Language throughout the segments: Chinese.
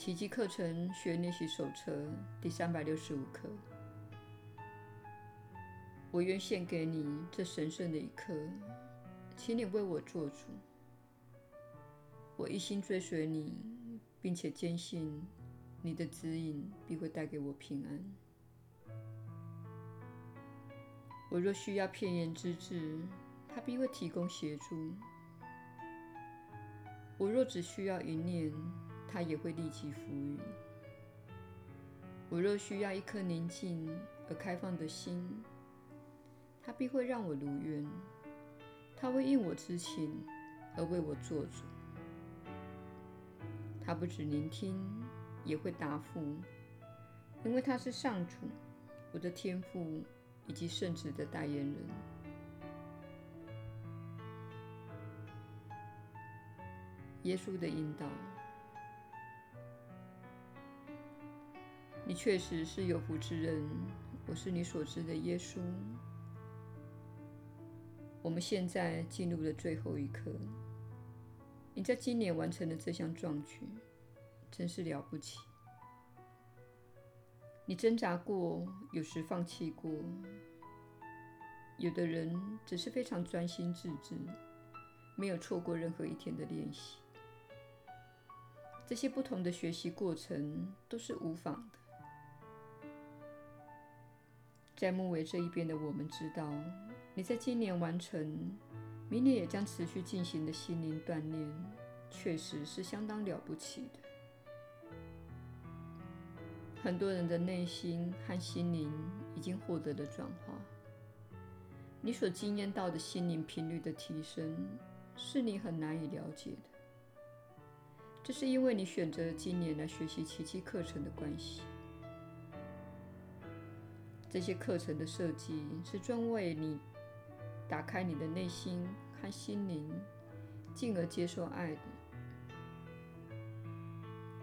奇迹课程学练习手册第三百六十五课。我愿献给你这神圣的一刻，请你为我做主。我一心追随你，并且坚信你的指引必会带给我平安。我若需要片言之智，他必会提供协助；我若只需要一念，他也会立即赋予。我若需要一颗宁静而开放的心，他必会让我如愿。他会应我之情而为我做主。他不只聆听，也会答复，因为他是上主，我的天赋以及圣旨的代言人。耶稣的引导。你确实是有福之人，我是你所知的耶稣。我们现在进入了最后一刻。你在今年完成了这项壮举，真是了不起。你挣扎过，有时放弃过。有的人只是非常专心致志，没有错过任何一天的练习。这些不同的学习过程都是无妨的。在木卫这一边的我们知道，你在今年完成，明年也将持续进行的心灵锻炼，确实是相当了不起的。很多人的内心和心灵已经获得了转化。你所经验到的心灵频率的提升，是你很难以了解的。这是因为你选择今年来学习奇迹课程的关系。这些课程的设计是专为你打开你的内心和心灵，进而接受爱的。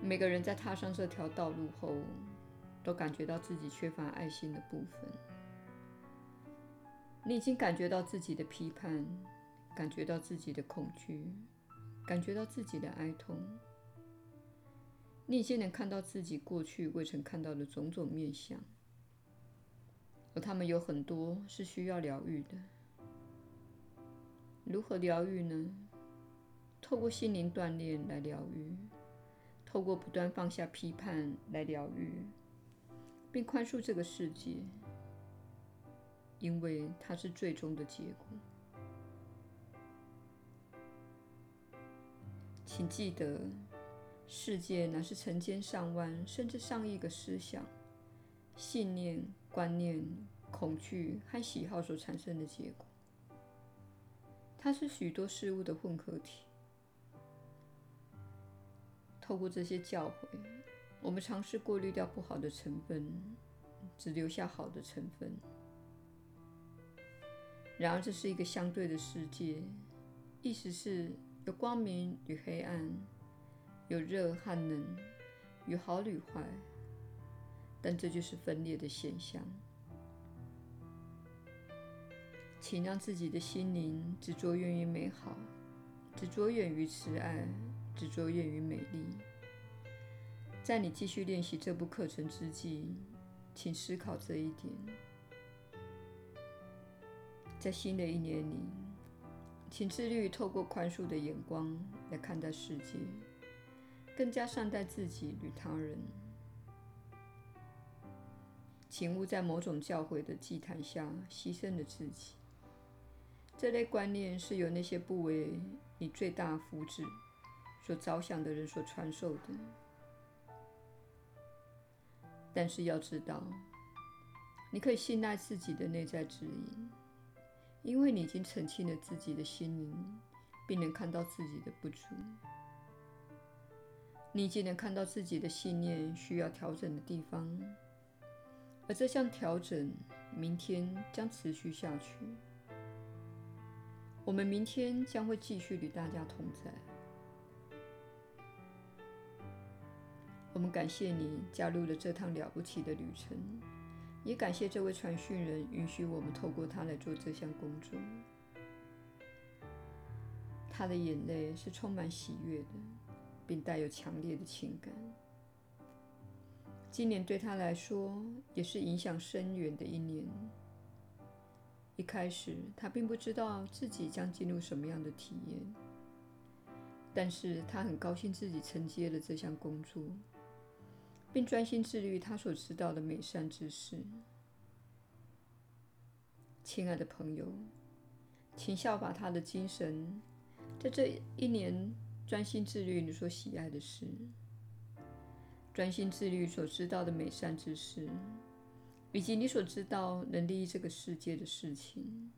每个人在踏上这条道路后，都感觉到自己缺乏爱心的部分。你已经感觉到自己的批判，感觉到自己的恐惧，感觉到自己的哀痛。你已经能看到自己过去未曾看到的种种面向。而他们有很多是需要疗愈的。如何疗愈呢？透过心灵锻炼来疗愈，透过不断放下批判来疗愈，并宽恕这个世界，因为它是最终的结果。请记得，世界乃是成千上万甚至上亿个思想、信念。观念、恐惧和喜好所产生的结果，它是许多事物的混合体。透过这些教诲，我们尝试过滤掉不好的成分，只留下好的成分。然而，这是一个相对的世界，意思是有光明与黑暗，有热和冷，有好与坏。但这就是分裂的现象。请让自己的心灵只着眼于美好，只着眼于慈爱，只着眼于美丽。在你继续练习这部课程之际，请思考这一点。在新的一年里，请自律透过宽恕的眼光来看待世界，更加善待自己与他人。请勿在某种教诲的祭坛下牺牲了自己。这类观念是由那些不为你最大福祉所着想的人所传授的。但是要知道，你可以信赖自己的内在指引，因为你已经澄清了自己的心灵，并能看到自己的不足。你已经能看到自己的信念需要调整的地方。而这项调整，明天将持续下去。我们明天将会继续与大家同在。我们感谢你加入了这趟了不起的旅程，也感谢这位传讯人允许我们透过他来做这项工作。他的眼泪是充满喜悦的，并带有强烈的情感。今年对他来说也是影响深远的一年。一开始，他并不知道自己将进入什么样的体验，但是他很高兴自己承接了这项工作，并专心致力于他所知道的美善之事。亲爱的朋友，请效法他的精神，在这一年专心致力于你所喜爱的事，专心自律所知道的美善之事。以及你所知道能利益这个世界的事情。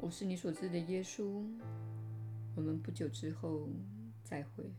我是你所知的耶稣。我们不久之后再会。